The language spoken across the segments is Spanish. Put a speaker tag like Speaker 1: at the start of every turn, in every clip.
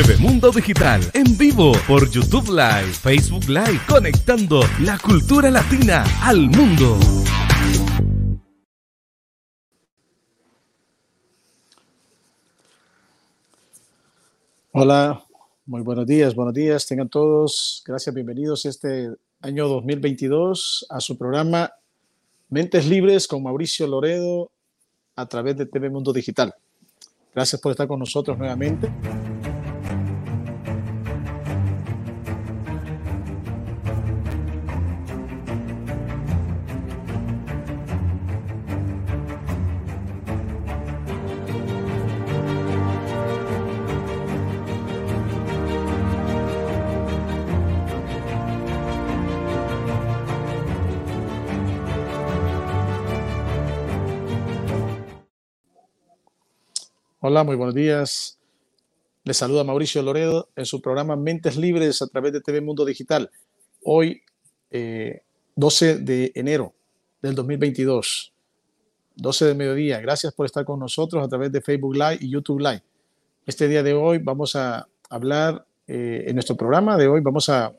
Speaker 1: TV Mundo Digital en vivo por YouTube Live, Facebook Live, conectando la cultura latina al mundo.
Speaker 2: Hola, muy buenos días, buenos días, tengan todos. Gracias, bienvenidos este año 2022 a su programa Mentes Libres con Mauricio Loredo a través de TV Mundo Digital. Gracias por estar con nosotros nuevamente. Muy buenos días. Les saluda Mauricio Loredo en su programa Mentes Libres a través de TV Mundo Digital. Hoy, 12 eh, de enero del 2022, 12 de mediodía. Gracias por estar con nosotros a través de Facebook Live y YouTube Live. Este día de hoy vamos a hablar eh, en nuestro programa de hoy, vamos a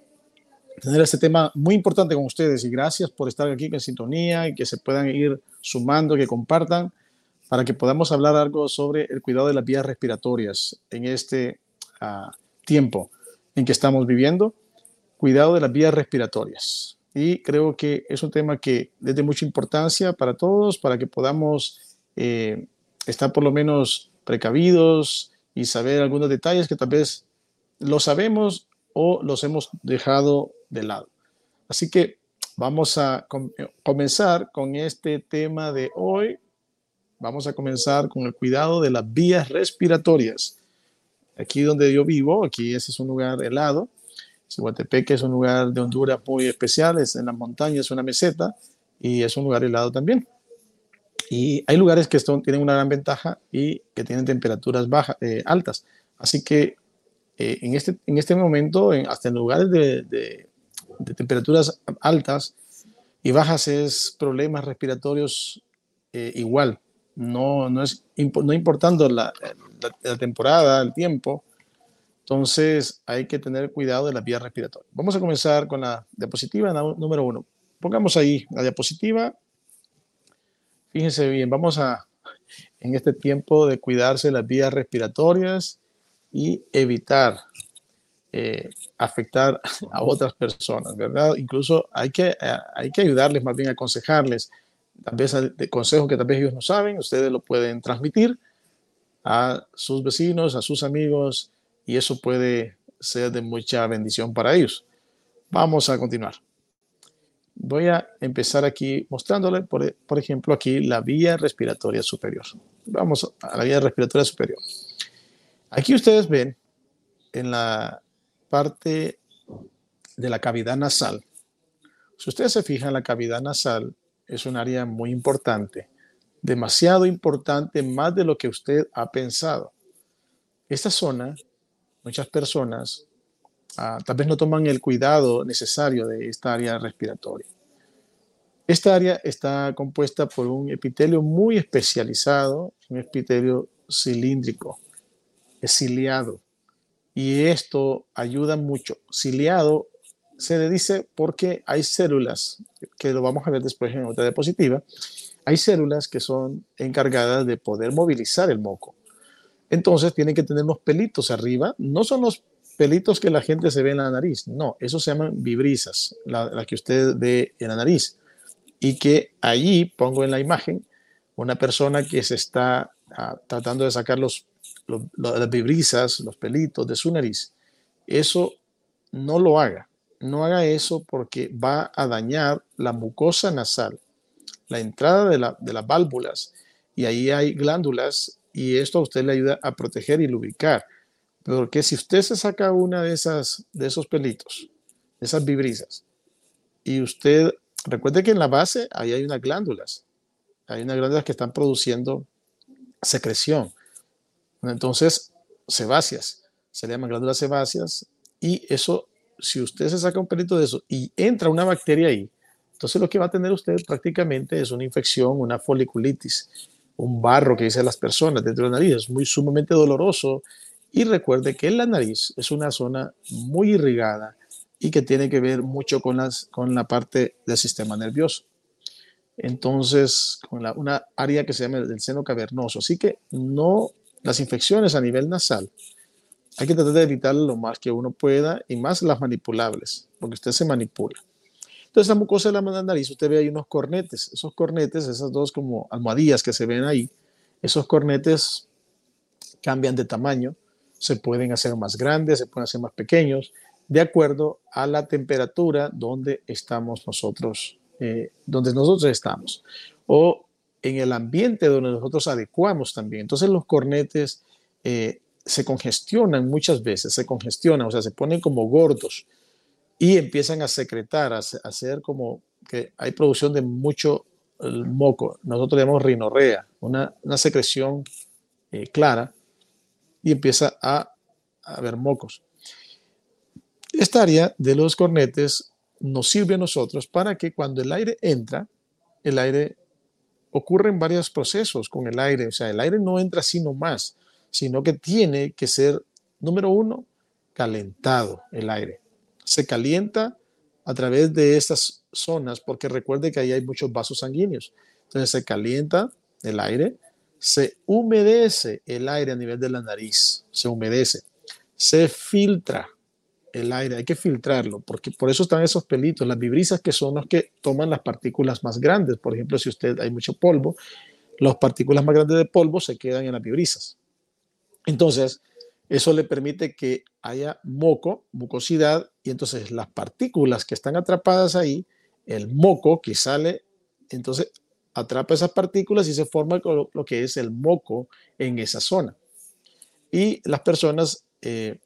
Speaker 2: tener este tema muy importante con ustedes y gracias por estar aquí en sintonía y que se puedan ir sumando, que compartan para que podamos hablar algo sobre el cuidado de las vías respiratorias en este ah, tiempo en que estamos viviendo. Cuidado de las vías respiratorias. Y creo que es un tema que es de mucha importancia para todos, para que podamos eh, estar por lo menos precavidos y saber algunos detalles que tal vez lo sabemos o los hemos dejado de lado. Así que vamos a comenzar con este tema de hoy, Vamos a comenzar con el cuidado de las vías respiratorias. Aquí donde yo vivo, aquí es un lugar helado. Cihuatepeque es un lugar de Honduras muy especial, es en las montañas, es una meseta y es un lugar helado también. Y hay lugares que tienen una gran ventaja y que tienen temperaturas bajas, eh, altas. Así que eh, en, este, en este momento, en, hasta en lugares de, de, temperaturas altas y bajas, es problemas respiratorios eh, igual no, no, es, no importando la, la, temporada, el tiempo, entonces hay que tener cuidado de la vía respiratoria. Vamos a comenzar con la diapositiva número uno. Pongamos ahí la diapositiva. Fíjense bien, vamos a, en este tiempo de cuidarse las vías respiratorias y evitar eh, afectar a otras personas, ¿verdad? Incluso hay que, hay que ayudarles, más bien aconsejarles tal vez de consejos que tal vez ellos no saben, ustedes lo pueden transmitir a sus vecinos, a sus amigos, y eso puede ser de mucha bendición para ellos. Vamos a continuar. Voy a empezar aquí mostrándole, por, por ejemplo, aquí la vía respiratoria superior. Vamos a la vía respiratoria superior. Aquí ustedes ven en la parte de la cavidad nasal. Si ustedes se fijan, la cavidad nasal es un área muy importante, demasiado importante, más de lo que usted ha pensado. Esta zona, muchas personas ah, tal vez no toman el cuidado necesario de esta área respiratoria. Esta área está compuesta por un epitelio muy especializado, un epitelio cilíndrico, es ciliado. Y esto ayuda mucho. Ciliado se le dice porque hay células, que lo vamos a ver después en otra diapositiva, hay células que son encargadas de poder movilizar el moco. Entonces tienen que tener unos pelitos arriba, no son los pelitos que la gente se ve en la nariz, no, esos se llaman vibrisas, la, que usted ve en la nariz. Y que allí pongo en la imagen una persona que se está ah, tratando de sacar los, las vibrisas, los pelitos de su nariz. Eso no lo haga no haga eso porque va a dañar la mucosa nasal, la entrada de, las válvulas, y ahí hay glándulas y esto a usted le ayuda a proteger y lubricar. Porque si usted se saca una de esas de esos pelitos, de esas vibrisas, y usted recuerde que en la base ahí hay unas glándulas, hay unas glándulas que están produciendo secreción. Entonces, sebáceas, se llaman glándulas sebáceas y eso si usted se saca un pelito de eso y entra una bacteria ahí, entonces lo que va a tener usted prácticamente es una infección, una foliculitis, un barro que dicen las personas dentro de la nariz. Es muy sumamente doloroso Y recuerde que la nariz es una zona muy irrigada y que tiene que ver mucho con, las, con la parte del sistema nervioso. Entonces, con la, una área que se llama el seno cavernoso. Así que no las infecciones a nivel nasal. Hay que tratar de evitar lo más que uno pueda y más las manipulables, porque usted se manipula. Entonces, la mucosa de la nariz, usted ve ahí unos cornetes. Esos cornetes, esas dos como almohadillas que se ven ahí, esos cornetes cambian de tamaño, se pueden hacer más grandes, se pueden hacer más pequeños, de acuerdo a la temperatura donde estamos nosotros, eh, donde nosotros estamos, o en el ambiente donde nosotros adecuamos también. Entonces los cornetes eh, se congestionan muchas veces, se congestionan, o sea, se ponen como gordos y empiezan a secretar, a, hacer como que hay producción de mucho moco. Nosotros llamamos rinorrea, una, secreción eh, clara y empieza a, a haber mocos. Esta área de los cornetes nos sirve a nosotros para que cuando el aire entra, el aire ocurren varios procesos con el aire. O sea, el aire no entra así nomás, sino que tiene que ser, número uno, calentado el aire se calienta a través de estas zonas, porque recuerde que ahí hay muchos vasos sanguíneos. Entonces se calienta el aire, se humedece el aire a nivel de la nariz, se humedece, se filtra el aire, hay que filtrarlo, porque por eso están esos pelitos, las vibrisas que son los que toman las partículas más grandes. Por ejemplo, si usted hay mucho polvo, las partículas más grandes de polvo se quedan en las vibrisas. Entonces, eso le permite que haya moco, mucosidad, y entonces las partículas que están atrapadas ahí, el moco que sale, entonces atrapa esas partículas y se forma lo que es el moco en esa zona. Y las personas eh,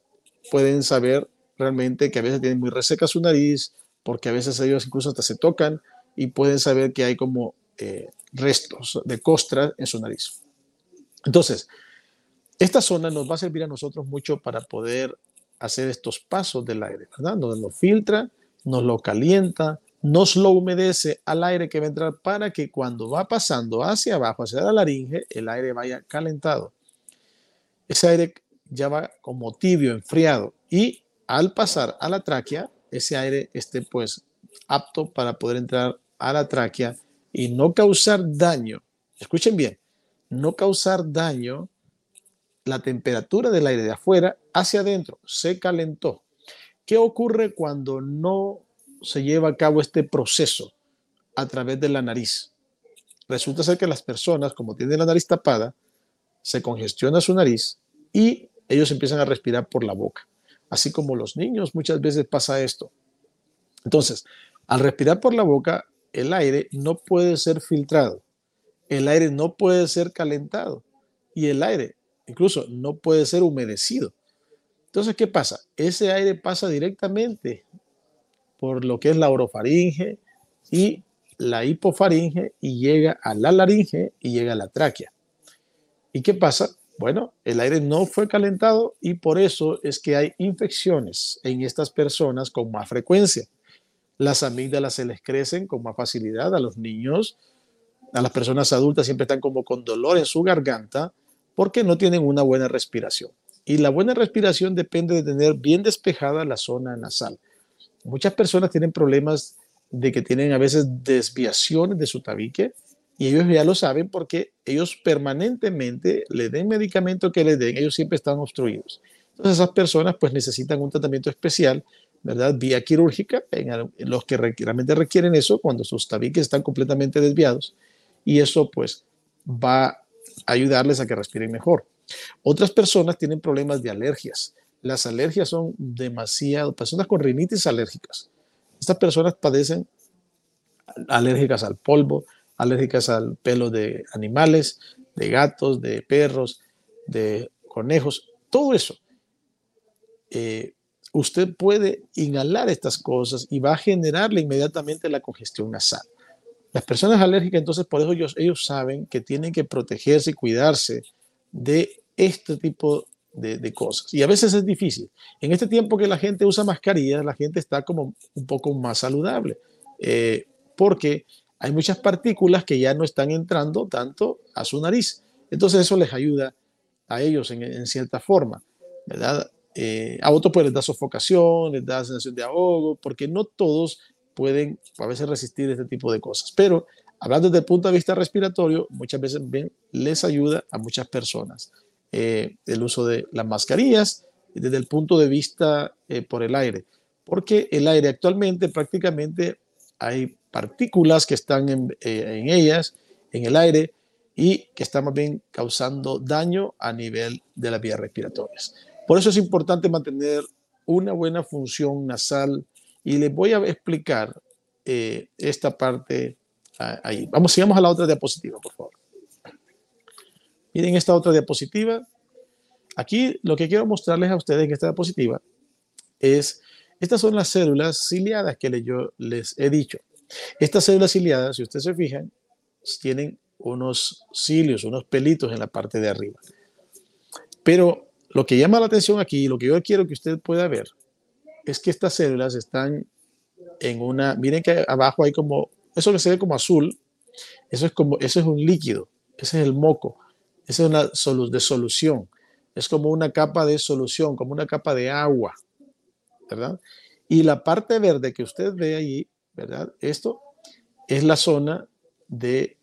Speaker 2: pueden saber realmente que a veces tienen muy reseca su nariz, porque a veces ellos incluso hasta se tocan y pueden saber que hay como eh, restos de costra en su nariz. Entonces, esta zona nos va a servir a nosotros mucho para poder hacer estos pasos del aire, ¿verdad? Nos lo filtra, nos lo calienta, nos lo humedece al aire que va a entrar para que cuando va pasando hacia abajo, hacia la laringe, el aire vaya calentado. Ese aire ya va como tibio, enfriado, y al pasar a la tráquea, ese aire esté pues apto para poder entrar a la tráquea y no causar daño. Escuchen bien, no causar daño la temperatura del aire de afuera hacia adentro, se calentó. ¿Qué ocurre cuando no se lleva a cabo este proceso a través de la nariz? Resulta ser que las personas, como tienen la nariz tapada, se congestiona su nariz y ellos empiezan a respirar por la boca. Así como los niños, muchas veces pasa esto. Entonces, al respirar por la boca, el aire no puede ser filtrado, el aire no puede ser calentado y el aire incluso no puede ser humedecido. Entonces, ¿qué pasa? Ese aire pasa directamente por lo que es la orofaringe y la hipofaringe y llega a la laringe y llega a la tráquea. ¿Y qué pasa? Bueno, el aire no fue calentado y por eso es que hay infecciones en estas personas con más frecuencia. Las amígdalas se les crecen con más facilidad a los niños, a las personas adultas siempre están como con dolor en su garganta, porque no tienen una buena respiración. Y la buena respiración depende de tener bien despejada la zona nasal. Muchas personas tienen problemas de que tienen a veces desviaciones de su tabique y ellos ya lo saben porque ellos permanentemente le den medicamento que le den, ellos siempre están obstruidos. Entonces esas personas pues necesitan un tratamiento especial, ¿verdad? Vía quirúrgica, en los que realmente requieren eso cuando sus tabiques están completamente desviados y eso pues va ayudarles a que respiren mejor. Otras personas tienen problemas de alergias. Las alergias son demasiado, personas con rinitis alérgicas. Estas personas padecen alérgicas al polvo, alérgicas al pelo de animales, de gatos, de perros, de conejos, todo eso. Eh, usted puede inhalar estas cosas y va a generarle inmediatamente la congestión nasal. Las personas alérgicas, entonces, por eso ellos, ellos saben que tienen que protegerse y cuidarse de este tipo de, cosas. Y a veces es difícil. En este tiempo que la gente usa mascarillas, la gente está como un poco más saludable, eh, porque hay muchas partículas que ya no están entrando tanto a su nariz. Entonces eso les ayuda a ellos en, en cierta forma. ¿verdad? Eh, a otros pues les da sofocación, les da sensación de ahogo, porque no todos pueden a veces resistir este tipo de cosas. Pero hablando desde el punto de vista respiratorio, muchas veces les ayuda a muchas personas eh, el uso de las mascarillas desde el punto de vista eh, por el aire, porque el aire actualmente prácticamente hay partículas que están en, en ellas, en el aire, y que están más bien causando daño a nivel de las vías respiratorias. Por eso es importante mantener una buena función nasal y les voy a explicar eh, esta parte ah, ahí. Vamos, sigamos a la otra diapositiva, por favor. Miren esta otra diapositiva. Aquí lo que quiero mostrarles a ustedes en esta diapositiva es, estas son las células ciliadas que yo les he dicho. Estas células ciliadas, si ustedes se fijan, tienen unos cilios, unos pelitos en la parte de arriba. Pero lo que llama la atención aquí, lo que yo quiero que usted pueda ver, es que estas células están en una, miren que abajo hay como, eso que se ve como azul, eso es como, eso es un líquido, ese es el moco, esa es una de solución, es como una capa de solución, como una capa de agua, ¿verdad? Y la parte verde que usted ve ahí, ¿verdad? Esto es la zona de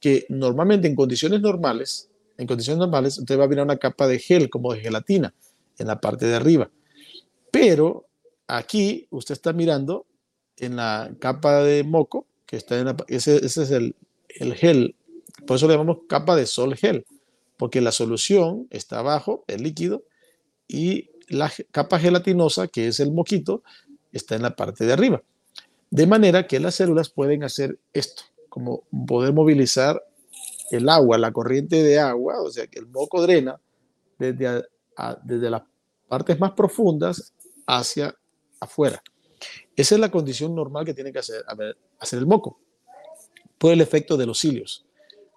Speaker 2: que normalmente en condiciones normales, en condiciones normales, usted va a ver una capa de gel, como de gelatina, en la parte de arriba. Pero aquí usted está mirando en la capa de moco, que está en ese, es el, el gel, por eso le llamamos capa de sol gel, porque la solución está abajo, el líquido, y la capa gelatinosa, que es el moquito, está en la parte de arriba. De manera que las células pueden hacer esto como poder movilizar el agua, la corriente de agua, o sea que el moco drena desde, desde las partes más profundas hacia afuera. Esa es la condición normal que tiene que hacer, hacer el moco, por el efecto de los cilios.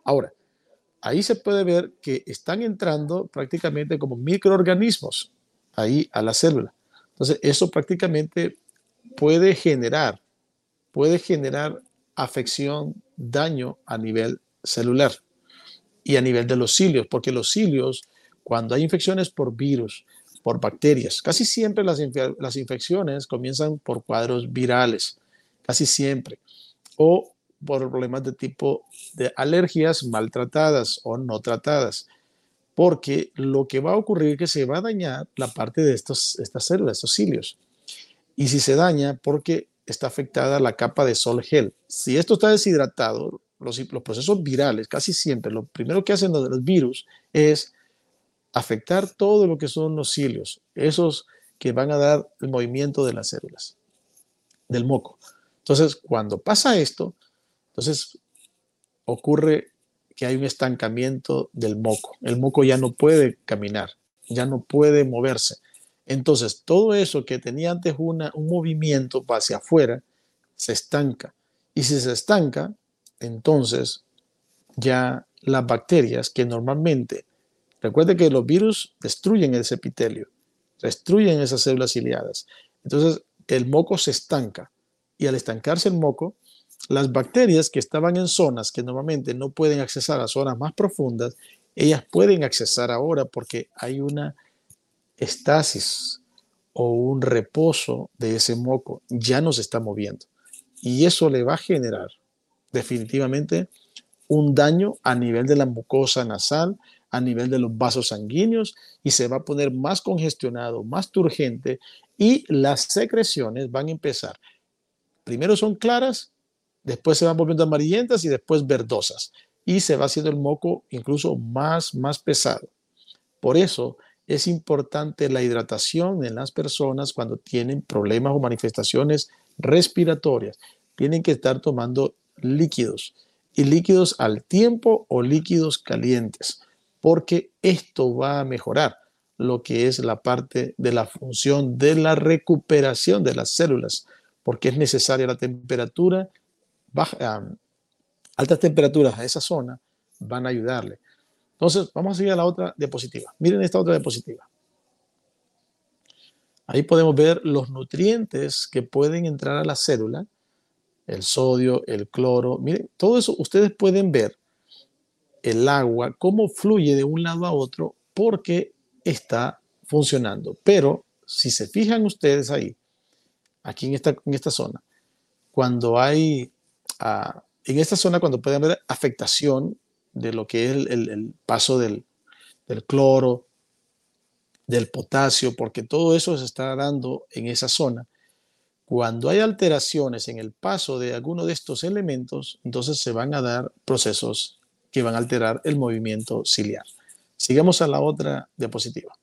Speaker 2: Ahora, ahí se puede ver que están entrando prácticamente como microorganismos ahí a la célula. Entonces, eso prácticamente puede generar, puede generar afección daño a nivel celular y a nivel de los cilios, porque los cilios, cuando hay infecciones por virus, por bacterias, casi siempre las, las infecciones comienzan por cuadros virales, casi siempre, o por problemas de tipo de alergias maltratadas o no tratadas, porque lo que va a ocurrir es que se va a dañar la parte de estos, estas células, estos cilios. Y si se daña, porque está afectada la capa de sol gel. Si esto está deshidratado, los, procesos virales, casi siempre, lo primero que hacen los, virus es afectar todo lo que son los cilios, esos que van a dar el movimiento de las células, del moco. Entonces, cuando pasa esto, entonces ocurre que hay un estancamiento del moco. El moco ya no puede caminar, ya no puede moverse. Entonces, todo eso que tenía antes una, un movimiento hacia afuera, se estanca. Y si se estanca, entonces ya las bacterias que normalmente, recuerde que los virus destruyen ese epitelio, destruyen esas células ciliadas. Entonces, el moco se estanca. Y al estancarse el moco, las bacterias que estaban en zonas que normalmente no pueden accesar a zonas más profundas, ellas pueden accesar ahora porque hay una estasis o un reposo de ese moco ya no se está moviendo. Y eso le va a generar definitivamente un daño a nivel de la mucosa nasal, a nivel de los vasos sanguíneos y se va a poner más congestionado, más turgente y las secreciones van a empezar. Primero son claras, después se van volviendo amarillentas y después verdosas y se va haciendo el moco incluso más, más pesado. Por eso es importante la hidratación en las personas cuando tienen problemas o manifestaciones respiratorias. Tienen que estar tomando líquidos y líquidos al tiempo o líquidos calientes, porque esto va a mejorar lo que es la parte de la función de la recuperación de las células, porque es necesaria la temperatura, baja, altas temperaturas a esa zona van a ayudarle. Entonces, vamos a seguir a la otra diapositiva. Miren esta otra diapositiva. Ahí podemos ver los nutrientes que pueden entrar a la célula, el sodio, el cloro. Miren, todo eso ustedes pueden ver el agua, cómo fluye de un lado a otro porque está funcionando. Pero si se fijan ustedes ahí, aquí en esta, en esta zona, cuando hay, ah, en esta zona, cuando puede haber afectación de lo que es el, paso del, del cloro, del potasio, porque todo eso se está dando en esa zona. Cuando hay alteraciones en el paso de alguno de estos elementos, entonces se van a dar procesos que van a alterar el movimiento ciliar. Sigamos a la otra diapositiva.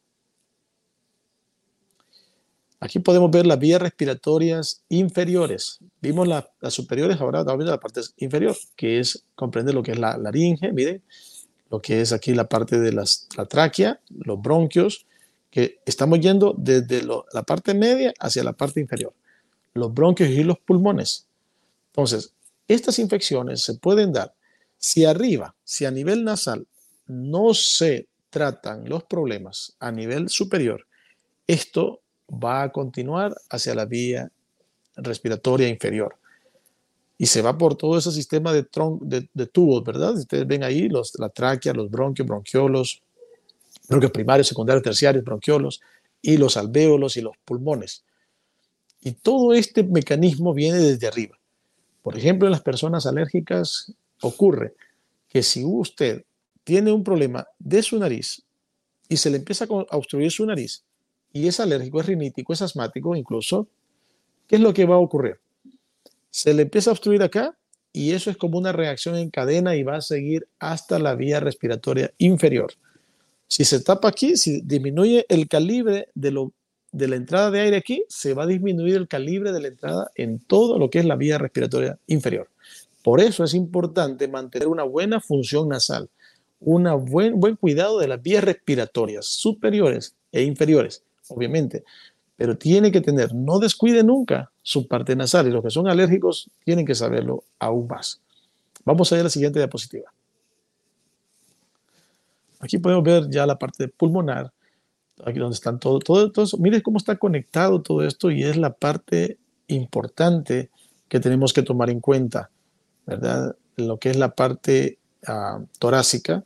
Speaker 2: Aquí podemos ver las vías respiratorias inferiores. Vimos las superiores, ahora vamos a ver la parte inferior, que es comprende lo que es la laringe, miren, lo que es aquí la parte de la tráquea, los bronquios, que estamos yendo desde la parte media hacia la parte inferior, los bronquios y los pulmones. Entonces, estas infecciones se pueden dar si arriba, si a nivel nasal no se tratan los problemas a nivel superior, esto va a continuar hacia la vía respiratoria inferior. Y se va por todo ese sistema de, de, tubos, ¿verdad? Ustedes ven ahí los, la tráquea, los bronquios, bronquiolos, bronquios primarios, secundarios, terciarios, bronquiolos, y los alvéolos y los pulmones. Y todo este mecanismo viene desde arriba. Por ejemplo, en las personas alérgicas ocurre que si usted tiene un problema de su nariz y se le empieza a obstruir su nariz, y es alérgico, es rinítico, es asmático incluso, ¿qué es lo que va a ocurrir? Se le empieza a obstruir acá y eso es como una reacción en cadena y va a seguir hasta la vía respiratoria inferior. Si se tapa aquí, si disminuye el calibre de, lo, de la entrada de aire aquí, se va a disminuir el calibre de la entrada en todo lo que es la vía respiratoria inferior. Por eso es importante mantener una buena función nasal, un buen, cuidado de las vías respiratorias superiores e inferiores obviamente, pero tiene que tener, no descuide nunca su parte nasal y los que son alérgicos tienen que saberlo aún más. Vamos a ver la siguiente diapositiva. Aquí podemos ver ya la parte pulmonar, aquí donde están todo, todo, todo eso. Mire cómo está conectado todo esto y es la parte importante que tenemos que tomar en cuenta, ¿verdad? Lo que es la parte ah, torácica,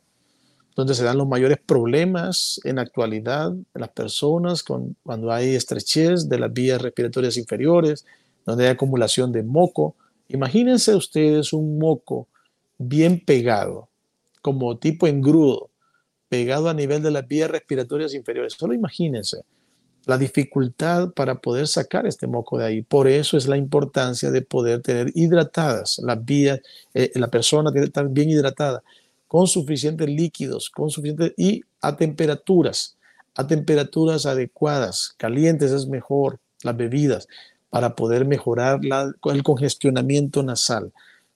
Speaker 2: donde se dan los mayores problemas en la actualidad en las personas con, cuando hay estrechez de las vías respiratorias inferiores, donde hay acumulación de moco. Imagínense ustedes un moco bien pegado, como tipo engrudo, pegado a nivel de las vías respiratorias inferiores. Solo imagínense la dificultad para poder sacar este moco de ahí. Por eso es la importancia de poder tener hidratadas las vías, eh, la persona tiene que estar bien hidratada con suficientes líquidos, con suficientes y a temperaturas, a temperaturas adecuadas, calientes es mejor, las bebidas, para poder mejorar el congestionamiento nasal.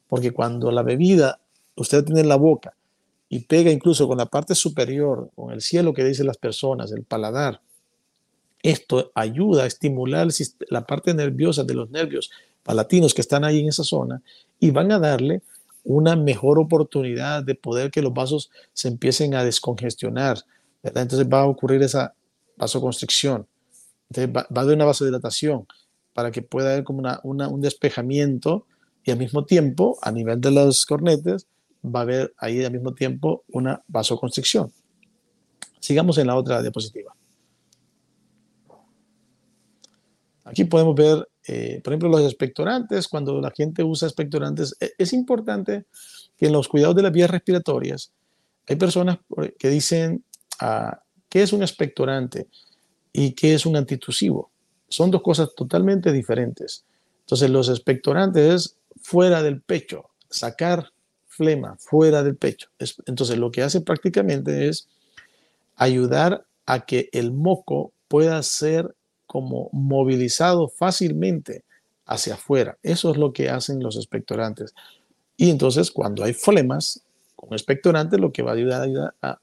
Speaker 2: Porque cuando la bebida usted tiene en la boca y pega incluso con la parte superior, con el cielo que dicen las personas, el paladar, esto ayuda a estimular la parte nerviosa de los nervios palatinos que están ahí en esa zona y van a darle una mejor oportunidad de poder que los vasos se empiecen a descongestionar. Entonces va a ocurrir esa vasoconstricción. Entonces va, a haber una vasodilatación para que pueda haber como un despejamiento y al mismo tiempo, a nivel de los cornetes, va a haber ahí al mismo tiempo una vasoconstricción. Sigamos en la otra diapositiva. Aquí podemos ver eh, por ejemplo, los expectorantes, cuando la gente usa expectorantes, e, es importante que en los cuidados de las vías respiratorias, hay personas que dicen, ah, ¿qué es un expectorante y qué es un antitusivo? Son dos cosas totalmente diferentes. Entonces, los expectorantes es fuera del pecho, sacar flema fuera del pecho. Entonces, lo que hace prácticamente es ayudar a que el moco pueda ser como movilizado fácilmente hacia afuera. Eso es lo que hacen los expectorantes. Y entonces cuando hay flemas con expectorante, lo que va a ayudar a,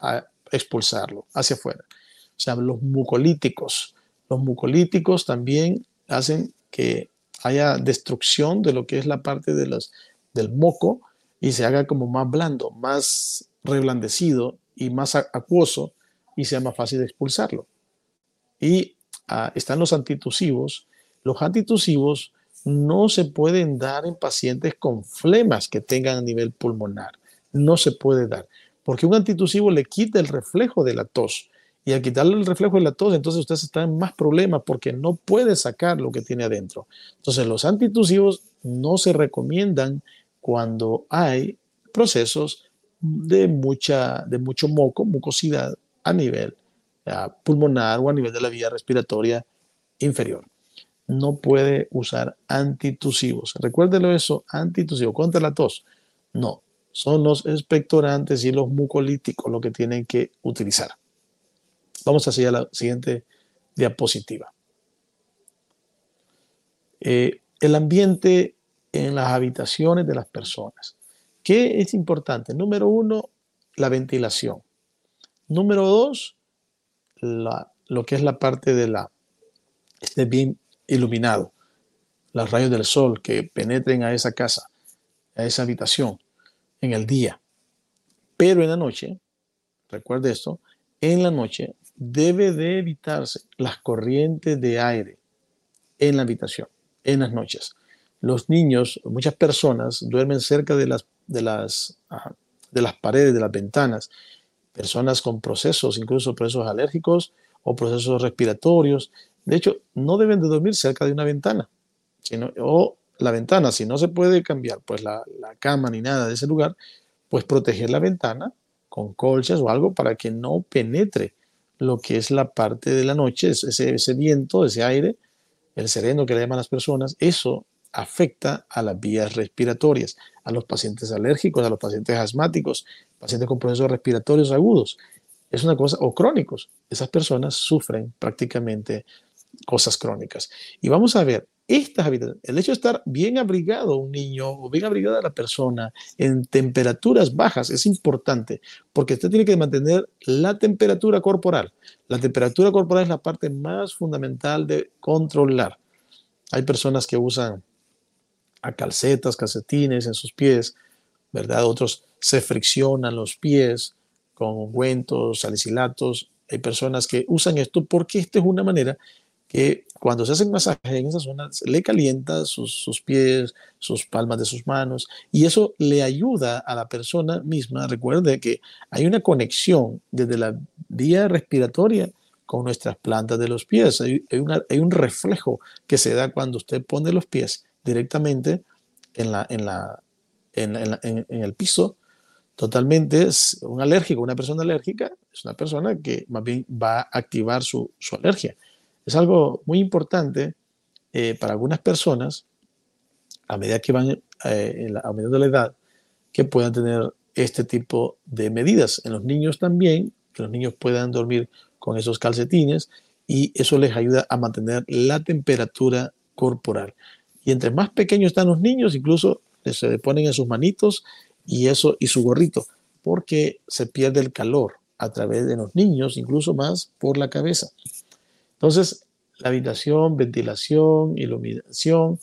Speaker 2: a expulsarlo hacia afuera. O sea, los mucolíticos. Los mucolíticos también hacen que haya destrucción de lo que es la parte de los, del moco y se haga como más blando, más reblandecido y más acuoso y sea más fácil de expulsarlo. Y están los antitusivos. Los antitusivos no se pueden dar en pacientes con flemas que tengan a nivel pulmonar. No se puede dar, porque un antitusivo le quita el reflejo de la tos Y al quitarle el reflejo de la tos, entonces usted está en más problemas porque no puede sacar lo que tiene adentro. Entonces los antitusivos no se recomiendan cuando hay procesos de, mucha, de mucho moco, mucosidad a nivel pulmonar o a nivel de la vía respiratoria inferior. No puede usar antitusivos. Recuérdelo eso, antitusivos contra la tos. No, son los expectorantes y los mucolíticos lo que tienen que utilizar. Vamos a seguir a la siguiente diapositiva. Eh, el ambiente en las habitaciones de las personas. ¿Qué es importante? Número uno, la ventilación. Número dos, lo que es la parte de la, esté bien iluminado, los rayos del sol que penetren a esa casa, a esa habitación en el día. Pero en la noche, recuerde esto, en la noche debe de evitarse las corrientes de aire en la habitación, en las noches. Los niños, muchas personas duermen cerca de las, de las, de las paredes, de las ventanas, personas con procesos, incluso procesos alérgicos o procesos respiratorios. De hecho, no deben de dormir cerca de una ventana, sino, o la ventana, si no se puede cambiar pues la, cama ni nada de ese lugar, pues proteger la ventana con colchas o algo para que no penetre lo que es la parte de la noche, ese, ese viento, ese aire, el sereno que le llaman las personas, eso afecta a las vías respiratorias, a los pacientes alérgicos, a los pacientes asmáticos, pacientes con procesos respiratorios agudos. Es una cosa, o crónicos. Esas personas sufren prácticamente cosas crónicas. Y vamos a ver, estas habitaciones, el hecho de estar bien abrigado un niño o bien abrigada la persona en temperaturas bajas es importante porque usted tiene que mantener la temperatura corporal. La temperatura corporal es la parte más fundamental de controlar. Hay personas que usan calcetas, calcetines en sus pies, ¿verdad? Otros se friccionan los pies con ungüentos, salicilatos. Hay personas que usan esto porque esta es una manera que cuando se hacen masaje en esa zona, le calienta sus, pies, sus palmas de sus manos, y eso le ayuda a la persona misma. Recuerde que hay una conexión desde la vía respiratoria con nuestras plantas de los pies. Hay, un reflejo que se da cuando usted pone los pies directamente en, la, en, la, en el piso. Totalmente es un alérgico, una persona alérgica es una persona que más bien va a activar su, alergia. Es algo muy importante eh, para algunas personas, a medida que van eh, aumentando la edad, que puedan tener este tipo de medidas. En los niños también, que los niños puedan dormir con esos calcetines y eso les ayuda a mantener la temperatura corporal. Y entre más pequeños están los niños, incluso se le ponen en sus manitos y eso y su gorrito, porque se pierde el calor a través de los niños, incluso más por la cabeza. Entonces, la habitación, ventilación, iluminación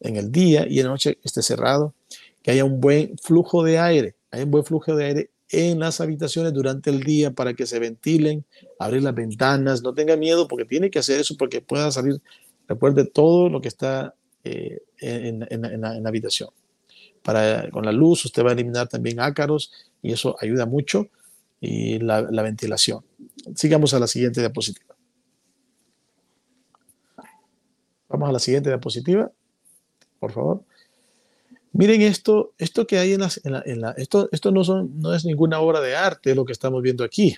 Speaker 2: en el día y en la noche esté cerrado, que haya un buen flujo de aire, hay un buen flujo de aire en las habitaciones durante el día para que se ventilen, abrir las ventanas, no tenga miedo porque tiene que hacer eso porque pueda salir, recuerde todo lo que está eh, en, la, habitación. Para, con la luz usted va a eliminar también ácaros y eso ayuda mucho y la ventilación. Sigamos a la siguiente diapositiva. Vamos a la siguiente diapositiva, por favor. Miren esto, esto que hay en, la, esto, esto no, no es ninguna obra de arte lo que estamos viendo aquí.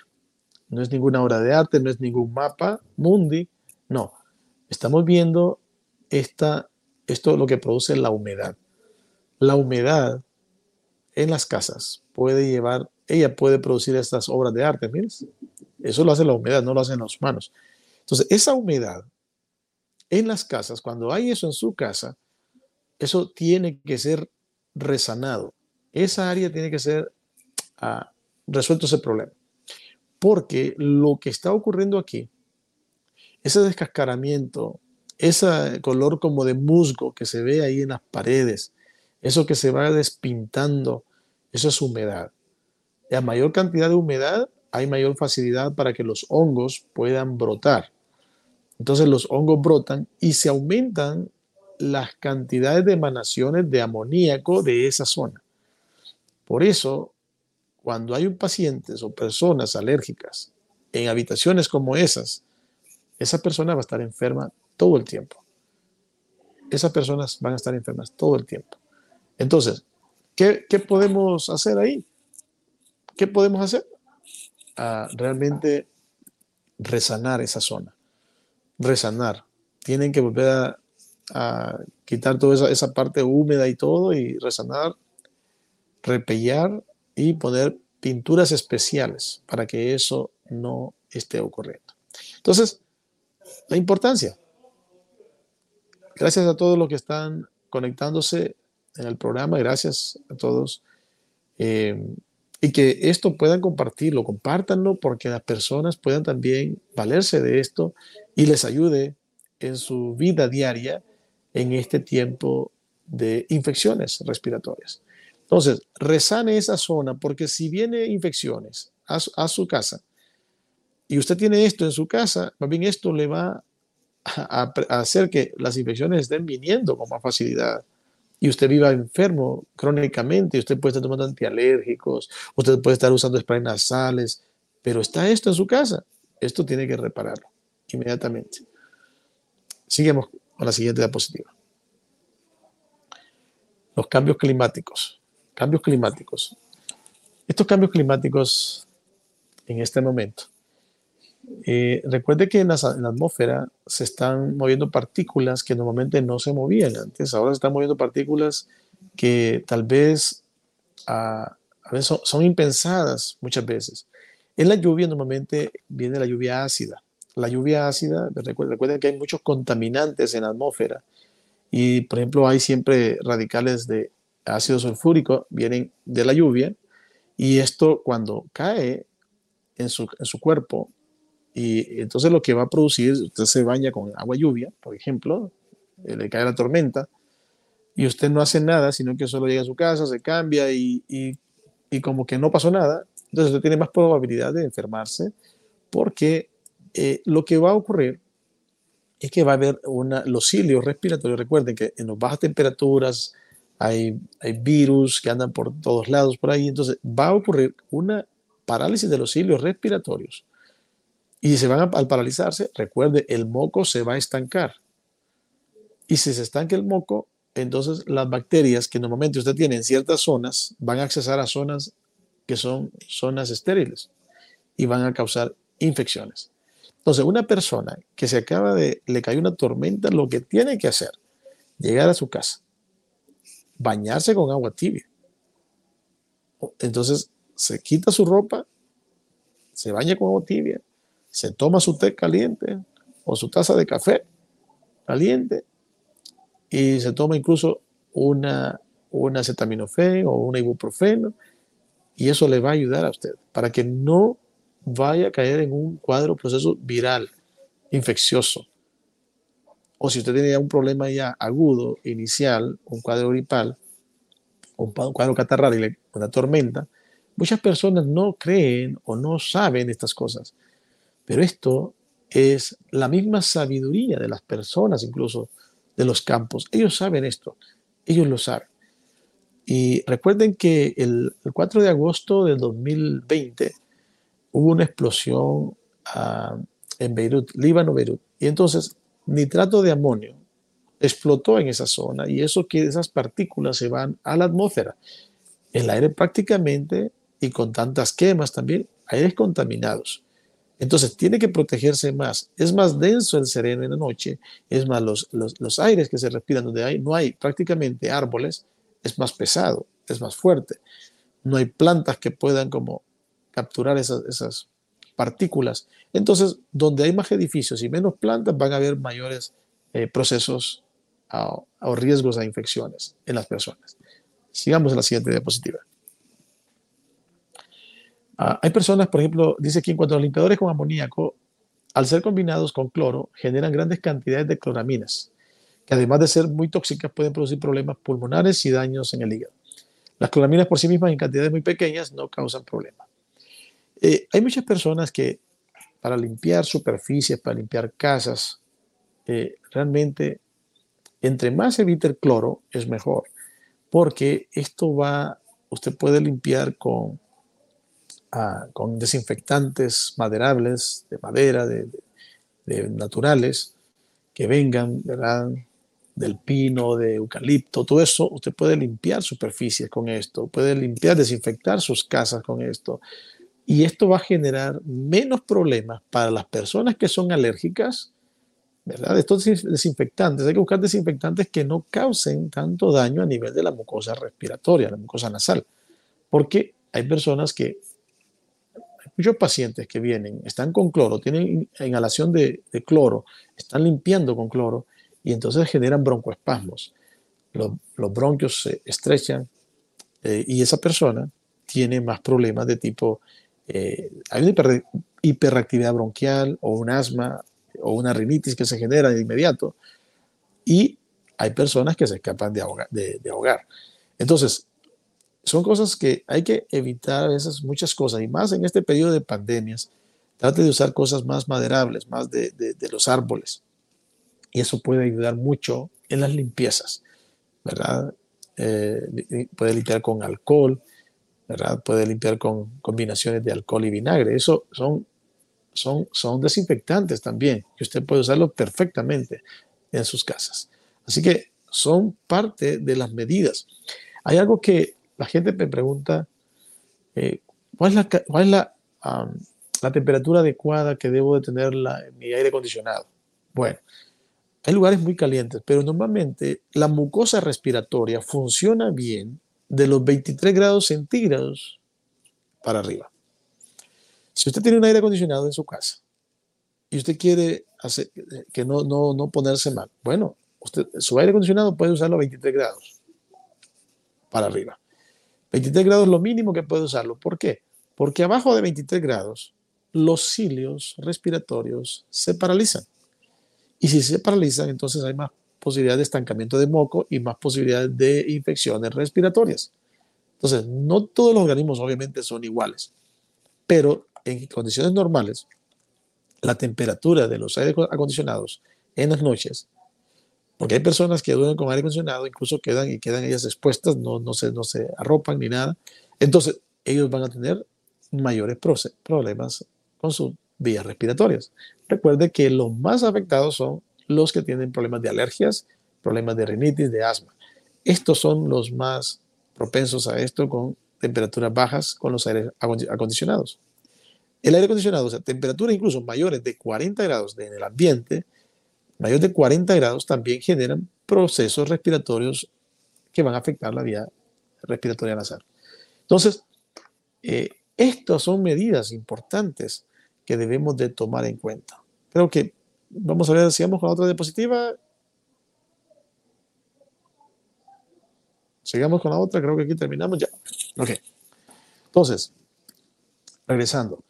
Speaker 2: No es ninguna obra de arte, no es ningún mapa mundi, no. Estamos viendo esta, esto lo que produce la humedad. La humedad en las casas puede llevar, ella puede producir estas obras de arte, miren. Eso lo hace la humedad, no lo hacen los humanos. Entonces, esa humedad en las casas, cuando hay eso en su casa, eso tiene que ser resanado. Esa área tiene que ser ah, resuelto ese problema. Porque lo que está ocurriendo aquí, ese descascaramiento, ese color como de musgo que se ve ahí en las paredes, eso que se va despintando, eso es humedad. Y a mayor cantidad de humedad, hay mayor facilidad para que los hongos puedan brotar. Entonces los hongos brotan y se aumentan las cantidades de emanaciones de amoníaco de esa zona. Por eso, cuando hay pacientes o personas alérgicas en habitaciones como esas, esa persona va a estar enferma todo el tiempo. Esas personas van a estar enfermas todo el tiempo. Entonces, ¿qué, podemos hacer ahí? ¿Qué podemos hacer? Realmente resanar esa zona. Resanar. Tienen que volver a, quitar toda esa, esa, parte húmeda y todo y resanar, repellar y poner pinturas especiales para que eso no esté ocurriendo. Entonces, la importancia. Gracias a todos los que están conectándose en el programa, gracias a todos. Eh, y que esto puedan compartirlo, compártanlo porque las personas puedan también valerse de esto y les ayude en su vida diaria en este tiempo de infecciones respiratorias. Entonces, resane esa zona porque si viene infecciones a su, casa y usted tiene esto en su casa, más bien esto le va a, a hacer que las infecciones estén viniendo con más facilidad y usted viva enfermo crónicamente, usted puede estar tomando antialérgicos, usted puede estar usando spray nasales, pero está esto en su casa. Esto tiene que repararlo inmediatamente. Seguimos con la siguiente diapositiva. Los cambios climáticos. Cambios climáticos. Estos cambios climáticos en este momento eh, recuerde que en la, atmósfera se están moviendo partículas que normalmente no se movían antes. Ahora se están moviendo partículas que tal vez, ah, son, impensadas muchas veces. En la lluvia normalmente viene la lluvia ácida. La lluvia ácida, recuerden, que hay muchos contaminantes en la atmósfera y, por ejemplo, hay siempre radicales de ácido sulfúrico, vienen de la lluvia y esto cuando cae en su cuerpo y entonces lo que va a producir, usted se baña con agua lluvia, por ejemplo, eh, le cae la tormenta, y usted no hace nada, sino que solo llega a su casa, se cambia y, y, como que no pasó nada, entonces usted tiene más probabilidad de enfermarse, porque eh, lo que va a ocurrir es que va a haber una, los cilios respiratorios, recuerden que en las bajas temperaturas hay, hay virus que andan por todos lados por ahí, entonces va a ocurrir una parálisis de los cilios respiratorios y se van a, al paralizarse, recuerde, el moco se va a estancar. Y si se estanca el moco, entonces las bacterias que normalmente usted tiene en ciertas zonas van a accesar a zonas que son zonas estériles y van a causar infecciones. Entonces, una persona que se acaba de, le cae una tormenta, lo que tiene que hacer, llegar a su casa, bañarse con agua tibia. Entonces, se quita su ropa, se baña con agua tibia, se toma su té caliente o su taza de café caliente y se toma incluso una, una acetaminofén o un ibuprofeno y eso le va a ayudar a usted para que no vaya a caer en un cuadro, proceso viral, infeccioso. O si usted tiene ya un problema ya agudo, inicial, un cuadro gripal, un cuadro catarral, una tormenta, muchas personas no creen o no saben estas cosas. Pero esto es la misma sabiduría de las personas, incluso de los campos. Ellos saben esto, ellos lo saben. Y recuerden que el, 4 de agosto del 2020 hubo una explosión ah, en Beirut, Líbano, Beirut. Y entonces nitrato de amonio explotó en esa zona y eso que esas partículas se van a la atmósfera. El aire prácticamente, y con tantas quemas también, aires contaminados. Entonces tiene que protegerse más. Es más denso el sereno en la noche, es más los, los, aires que se respiran donde hay, no hay prácticamente árboles, es más pesado, es más fuerte. No hay plantas que puedan como capturar esas, esas partículas. Entonces, donde hay más edificios y menos plantas, van a haber mayores eh, procesos o riesgos a infecciones en las personas. Sigamos a la siguiente diapositiva. Ah, hay personas, por ejemplo, dice aquí, en cuanto a los limpiadores con amoníaco, al ser combinados con cloro, generan grandes cantidades de cloraminas, que además de ser muy tóxicas, pueden producir problemas pulmonares y daños en el hígado. Las cloraminas por sí mismas en cantidades muy pequeñas no causan problemas. Eh, hay muchas personas que para limpiar superficies, para limpiar casas, eh, realmente entre más evite el cloro es mejor, porque esto va, usted puede limpiar con con desinfectantes maderables, de madera, de, naturales, que vengan, ¿verdad? del pino, de eucalipto, todo eso, usted puede limpiar superficies con esto, puede limpiar, desinfectar sus casas con esto. Y esto va a generar menos problemas para las personas que son alérgicas, ¿verdad? Estos desinfectantes, hay que buscar desinfectantes que no causen tanto daño a nivel de la mucosa respiratoria, la mucosa nasal, porque hay personas que muchos pacientes que vienen, están con cloro, tienen inhalación de, cloro, están limpiando con cloro y entonces generan broncoespasmos. Los, bronquios se estrechan eh, y esa persona tiene más problemas de tipo, eh, hay una hiperreactividad bronquial o un asma o una rinitis que se genera de inmediato y hay personas que se escapan de de ahogar. Entonces, son cosas que hay que evitar a veces muchas cosas, y más en este periodo de pandemias. Trate de usar cosas más maderables, más de, los árboles. Y eso puede ayudar mucho en las limpiezas, ¿verdad? Eh, puede limpiar con alcohol, ¿verdad? Puede limpiar con combinaciones de alcohol y vinagre. Eso son, son, son desinfectantes también, que usted puede usarlo perfectamente en sus casas. Así que son parte de las medidas. Hay algo que la gente me pregunta, eh, ¿cuál es, la, temperatura adecuada que debo de tener en mi aire acondicionado? Bueno, hay lugares muy calientes, pero normalmente la mucosa respiratoria funciona bien de los 23 grados centígrados para arriba. Si usted tiene un aire acondicionado en su casa y usted quiere hacer, que no, no, no ponerse mal, bueno, usted, su aire acondicionado puede usarlo a 23 grados para arriba. 23 grados es lo mínimo que puede usarlo. ¿Por qué? Porque abajo de 23 grados los cilios respiratorios se paralizan. Y si se paralizan, entonces hay más posibilidad de estancamiento de moco y más posibilidades de infecciones respiratorias. Entonces, no todos los organismos obviamente son iguales, pero en condiciones normales, la temperatura de los aires acondicionados en las noches porque hay personas que duermen con aire acondicionado, incluso quedan y quedan ellas expuestas, no, no, se, no se arropan ni nada. Entonces, ellos van a tener mayores problemas con sus vías respiratorias. Recuerde que los más afectados son los que tienen problemas de alergias, problemas de rinitis, de asma. Estos son los más propensos a esto con temperaturas bajas con los aires acondicionados. El aire acondicionado, o sea, temperaturas incluso mayores de 40 grados en el ambiente, mayores de 40 grados también generan procesos respiratorios que van a afectar la vía respiratoria nasal. Entonces, eh, estas son medidas importantes que debemos de tomar en cuenta. Creo que vamos a ver, sigamos con la otra diapositiva. Sigamos con la otra, creo que aquí terminamos ya. Ok. Entonces, regresando.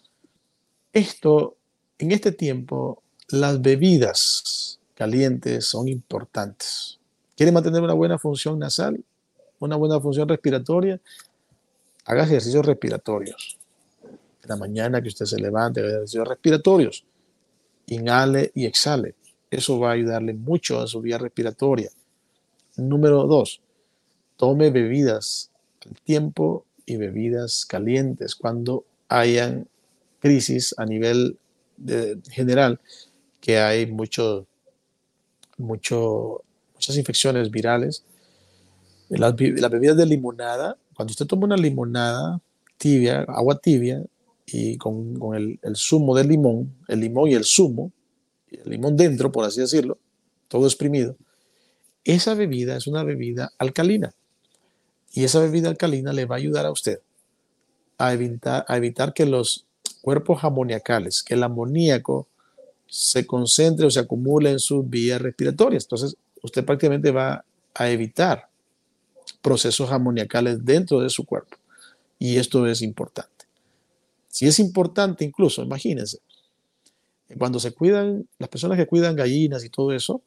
Speaker 2: Esto, en este tiempo, las bebidas calientes son importantes. ¿Quiere mantener una buena función nasal? ¿Una buena función respiratoria? Haga ejercicios respiratorios. En la mañana que usted se levante, haga ejercicios respiratorios. Inhale y exhale. Eso va a ayudarle mucho a su vía respiratoria. Número dos, tome bebidas al tiempo y bebidas calientes cuando hayan crisis a nivel general, que hay mucho muchas infecciones virales. Las, bebidas de limonada, cuando usted toma una limonada tibia, agua tibia, y con, el, el, zumo del limón, el limón y el zumo, el limón dentro, por así decirlo, todo exprimido, esa bebida es una bebida alcalina. Y esa bebida alcalina le va a ayudar a usted a evitar, a evitar que los cuerpos amoniacales, que el amoníaco se concentre o se acumule en sus vías respiratorias. Entonces, usted prácticamente va a evitar procesos amoniacales dentro de su cuerpo. Y esto es importante. Si es importante, incluso, imagínense, cuando se cuidan, las personas que cuidan gallinas y todo eso,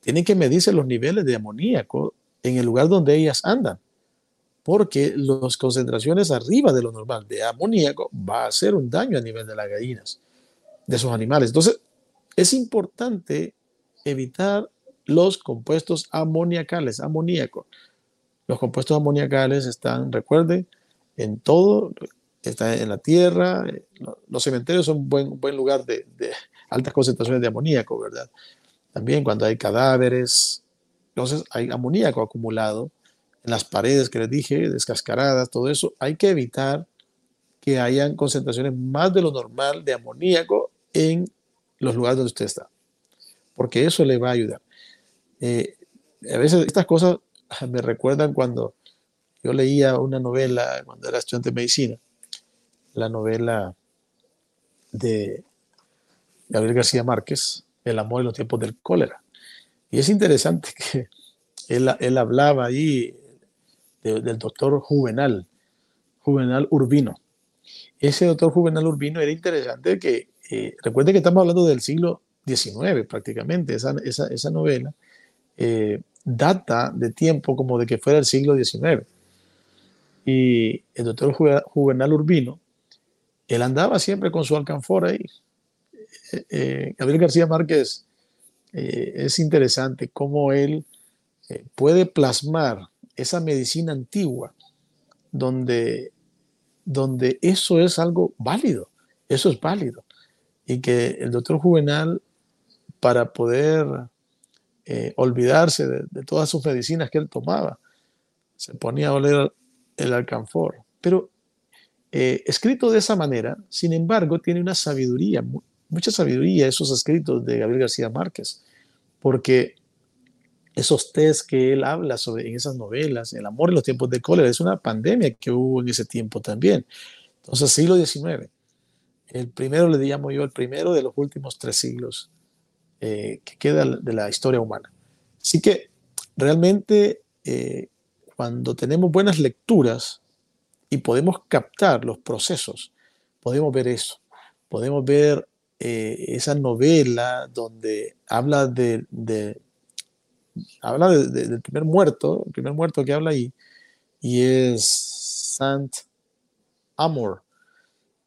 Speaker 2: tienen que medirse los niveles de amoníaco en el lugar donde ellas andan, porque las concentraciones arriba de lo normal de amoníaco va a hacer un daño a nivel de las gallinas de esos animales. Entonces, es importante evitar los compuestos amoniacales, amoníaco. Los compuestos amoniacales están, recuerden, en todo, está en la tierra. Los cementerios son un buen, buen lugar de, de altas concentraciones de amoníaco, ¿verdad? También cuando hay cadáveres, entonces hay amoníaco acumulado en las paredes que les dije, descascaradas, todo eso. Hay que evitar que hayan concentraciones más de lo normal de amoníaco en los lugares donde usted está, porque eso le va a ayudar. Eh, a veces estas cosas me recuerdan cuando yo leía una novela cuando era estudiante de medicina, la novela de Gabriel García Márquez, El amor en los tiempos del cólera. Y es interesante que él, hablaba ahí del doctor Juvenal, Juvenal Urbino. Ese doctor Juvenal Urbino era interesante que, eh, recuerden que estamos hablando del siglo XIX prácticamente, esa, esa, novela eh, data de tiempo como de que fuera el siglo XIX. Y el doctor Juvenal Urbino, él andaba siempre con su alcanfor ahí. Eh, Gabriel García Márquez es interesante cómo él puede plasmar esa medicina antigua donde donde eso es algo válido, eso es válido. Y que el doctor Juvenal, para poder eh, olvidarse de, todas sus medicinas que él tomaba, se ponía a oler el alcanfor. Pero eh, escrito de esa manera, sin embargo, tiene una sabiduría, mucha sabiduría esos escritos de Gabriel García Márquez, porque esos test que él habla sobre en esas novelas, el amor en los tiempos de cólera, es una pandemia que hubo en ese tiempo también. Entonces, siglo XIX, el primero le llamo yo el primero de los últimos tres siglos eh, que queda de la historia humana. Así que realmente eh, cuando tenemos buenas lecturas y podemos captar los procesos, podemos ver eso, podemos ver eh, esa novela donde habla de habla del primer muerto, el primer muerto que habla ahí, y es Sant Amor,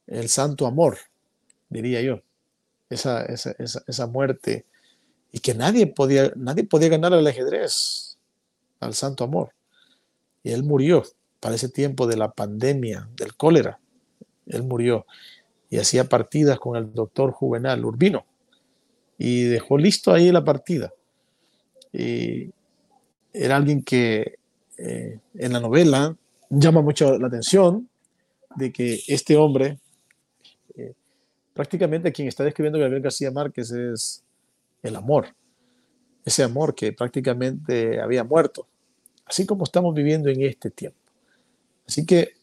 Speaker 2: el santo amor, diría yo, esa, esa, esa, muerte, y que nadie podía, nadie podía ganar al ajedrez, al santo amor. Y él murió para ese tiempo de la pandemia, del cólera. Él murió y hacía partidas con el doctor Juvenal Urbino y dejó listo ahí la partida. Y era alguien que eh, en la novela llama mucho la atención de que este hombre, prácticamente quien está describiendo Gabriel García Márquez es el amor, ese amor que prácticamente había muerto, así como estamos viviendo en este tiempo. Así que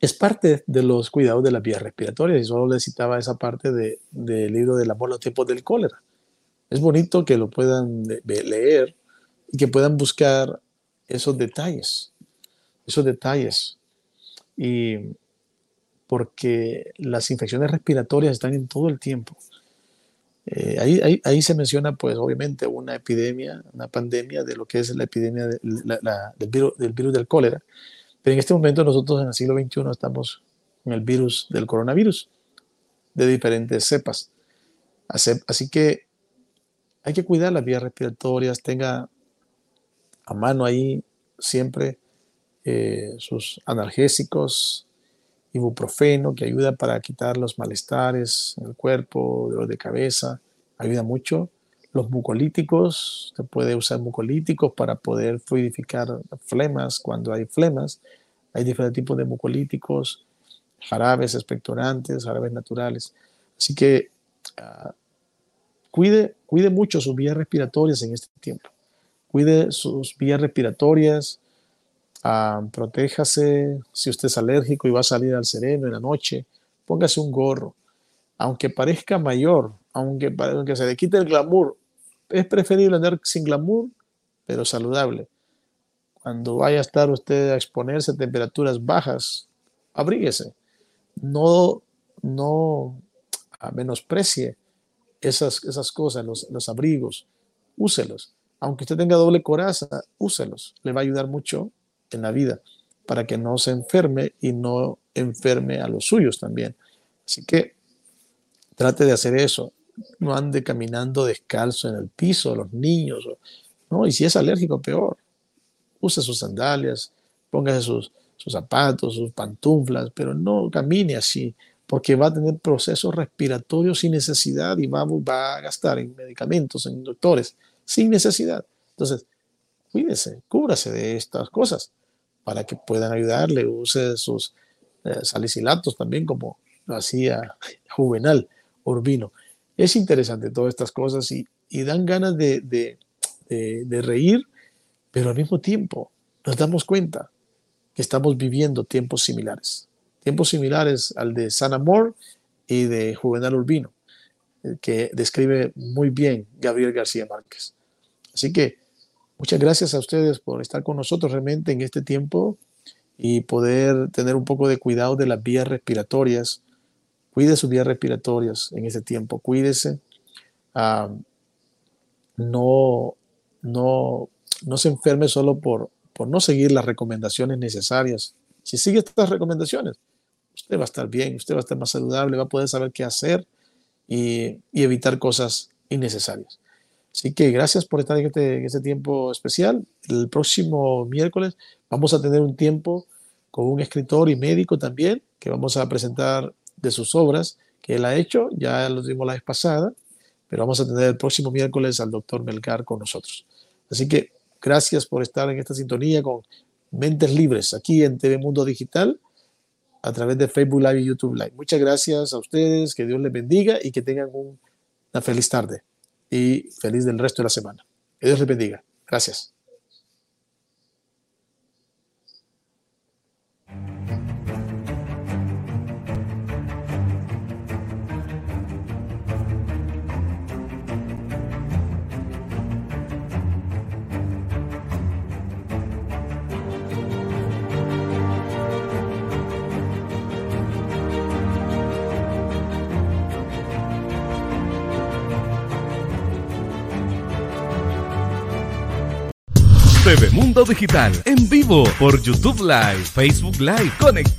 Speaker 2: es parte de los cuidados de las vías respiratorias. Y solo le citaba esa parte del libro del amor en los tiempos del cólera. Es bonito que lo puedan leer y que puedan buscar esos detalles, esos detalles. Y porque las infecciones respiratorias están en todo el tiempo. Eh, ahí, ahí, se menciona, pues, obviamente, una epidemia, una pandemia de lo que es la epidemia del, virus, del, virus, del cólera. Pero en este momento nosotros en el siglo XXI estamos con el virus del coronavirus de diferentes cepas. Así que hay que cuidar las vías respiratorias, tenga a mano ahí siempre eh, sus analgésicos, ibuprofeno, que ayuda para quitar los malestares en el cuerpo, dolor de cabeza, ayuda mucho. Los mucolíticos, se puede usar mucolíticos para poder fluidificar flemas cuando hay flemas. Hay diferentes tipos de mucolíticos, jarabes expectorantes, jarabes naturales. Así que ah, cuide, cuide mucho sus vías respiratorias en este tiempo. Cuide sus vías respiratorias, ah, protéjase si usted es alérgico y va a salir al sereno en la noche, póngase un gorro. Aunque parezca mayor, aunque, aunque se le quite el glamour, es preferible andar sin glamour, pero saludable. Cuando vaya a estar usted a exponerse a temperaturas bajas, abríguese. No, no menosprecie esas, esas cosas, los, los abrigos, úselos. Aunque usted tenga doble coraza, úselos. Le va a ayudar mucho en la vida para que no se enferme y no enferme a los suyos también. Así que trate de hacer eso. No ande caminando descalzo en el piso, los niños. ¿no? Y si es alérgico, peor. Use sus sandalias, póngase sus, sus zapatos, sus pantuflas, pero no camine así, porque va a tener procesos respiratorios sin necesidad y va, va a gastar en medicamentos, en doctores, sin necesidad. Entonces, cuídese, cúbrase de estas cosas para que puedan ayudarle, use sus eh, salicilatos también como lo hacía Juvenal Urbino. Es interesante todas estas cosas y, dan ganas de, de reír, pero al mismo tiempo nos damos cuenta que estamos viviendo tiempos similares. Tiempos similares al de San Amor y de Juvenal Urbino, eh, que describe muy bien Gabriel García Márquez. Así que muchas gracias a ustedes por estar con nosotros realmente en este tiempo y poder tener un poco de cuidado de las vías respiratorias. Cuide sus vías respiratorias en este tiempo, cuídese. Ah, no, no, no se enferme solo por, por no seguir las recomendaciones necesarias. Si sigue estas recomendaciones, usted va a estar bien, usted va a estar más saludable, va a poder saber qué hacer y, evitar cosas innecesarias. Así que gracias por estar en este, en este tiempo especial. El próximo miércoles vamos a tener un tiempo con un escritor y médico también, que vamos a presentar de sus obras que él ha hecho, ya lo dimos la vez pasada, pero vamos a tener el próximo miércoles al doctor Melgar con nosotros. Así que Gracias por estar en esta sintonía con Mentes Libres aquí en TV Mundo Digital a través de Facebook Live y YouTube Live. Muchas gracias a ustedes, que Dios les bendiga y que tengan una feliz tarde y feliz del resto de la semana. Que Dios les bendiga. Gracias.
Speaker 1: TV Mundo Digital en vivo por YouTube Live, Facebook Live, Conect